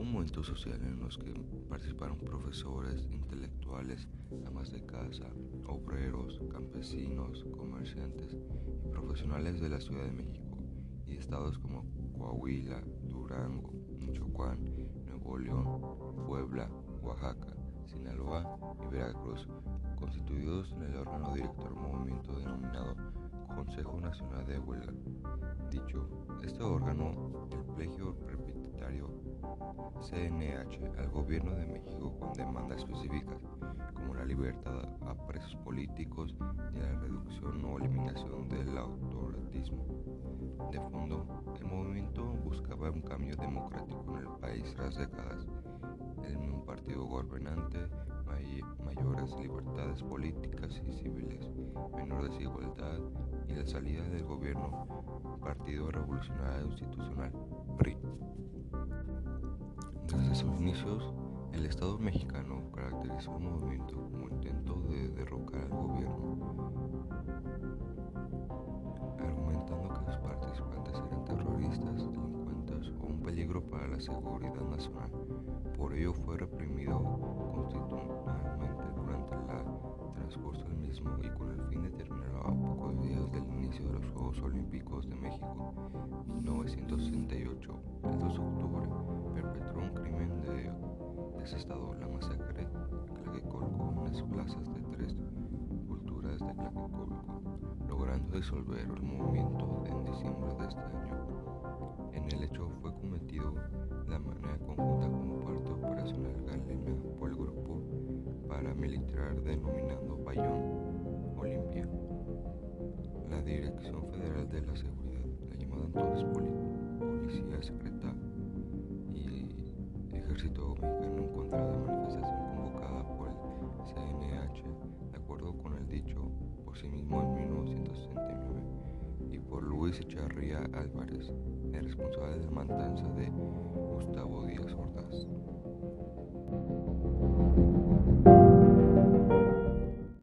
un momento social en los que participaron profesores, intelectuales, amas de casa, obreros, campesinos, comerciantes y profesionales de la Ciudad de México y estados como Coahuila, Durango, Michoacán, Nuevo León, Puebla, Oaxaca, Sinaloa y Veracruz, constituidos en el órgano director movimiento denominado Consejo Nacional de Huelga. Dicho, este órgano, el plegio CNH al gobierno de México con demandas específicas como la libertad a presos políticos y la reducción o eliminación del autoritarismo. De fondo, el movimiento buscaba un cambio democrático en el país tras décadas, en un partido gobernante, mayores libertades políticas y civiles, desigualdad y la salida del gobierno Partido Revolucionario Institucional, PRI. Desde sus inicios, el Estado mexicano caracterizó el movimiento como intento de derrocar al gobierno, argumentando que sus participantes eran terroristas, delincuentes o un peligro para la seguridad nacional. Por ello fue reprimido constitucionalmente Juegos Olímpicos de México 1968, el 2 de octubre, perpetró un crimen de desestado, la masacre de Tlaquecolco en las plazas de tres culturas de Tlaquecolco, logrando disolver el movimiento en diciembre de este año. En el hecho fue cometido de manera conjunta como parte operacional galena por el grupo paramilitar denominado Bayón Olimpia. Dirección Federal de la Seguridad, la llamada entonces Policía Secreta y Ejército Mexicano en contra de la manifestación convocada por el CNH, de acuerdo con el dicho por sí mismo en 1969, y por Luis Echarría Álvarez, el responsable de la matanza de Gustavo Díaz Ordaz.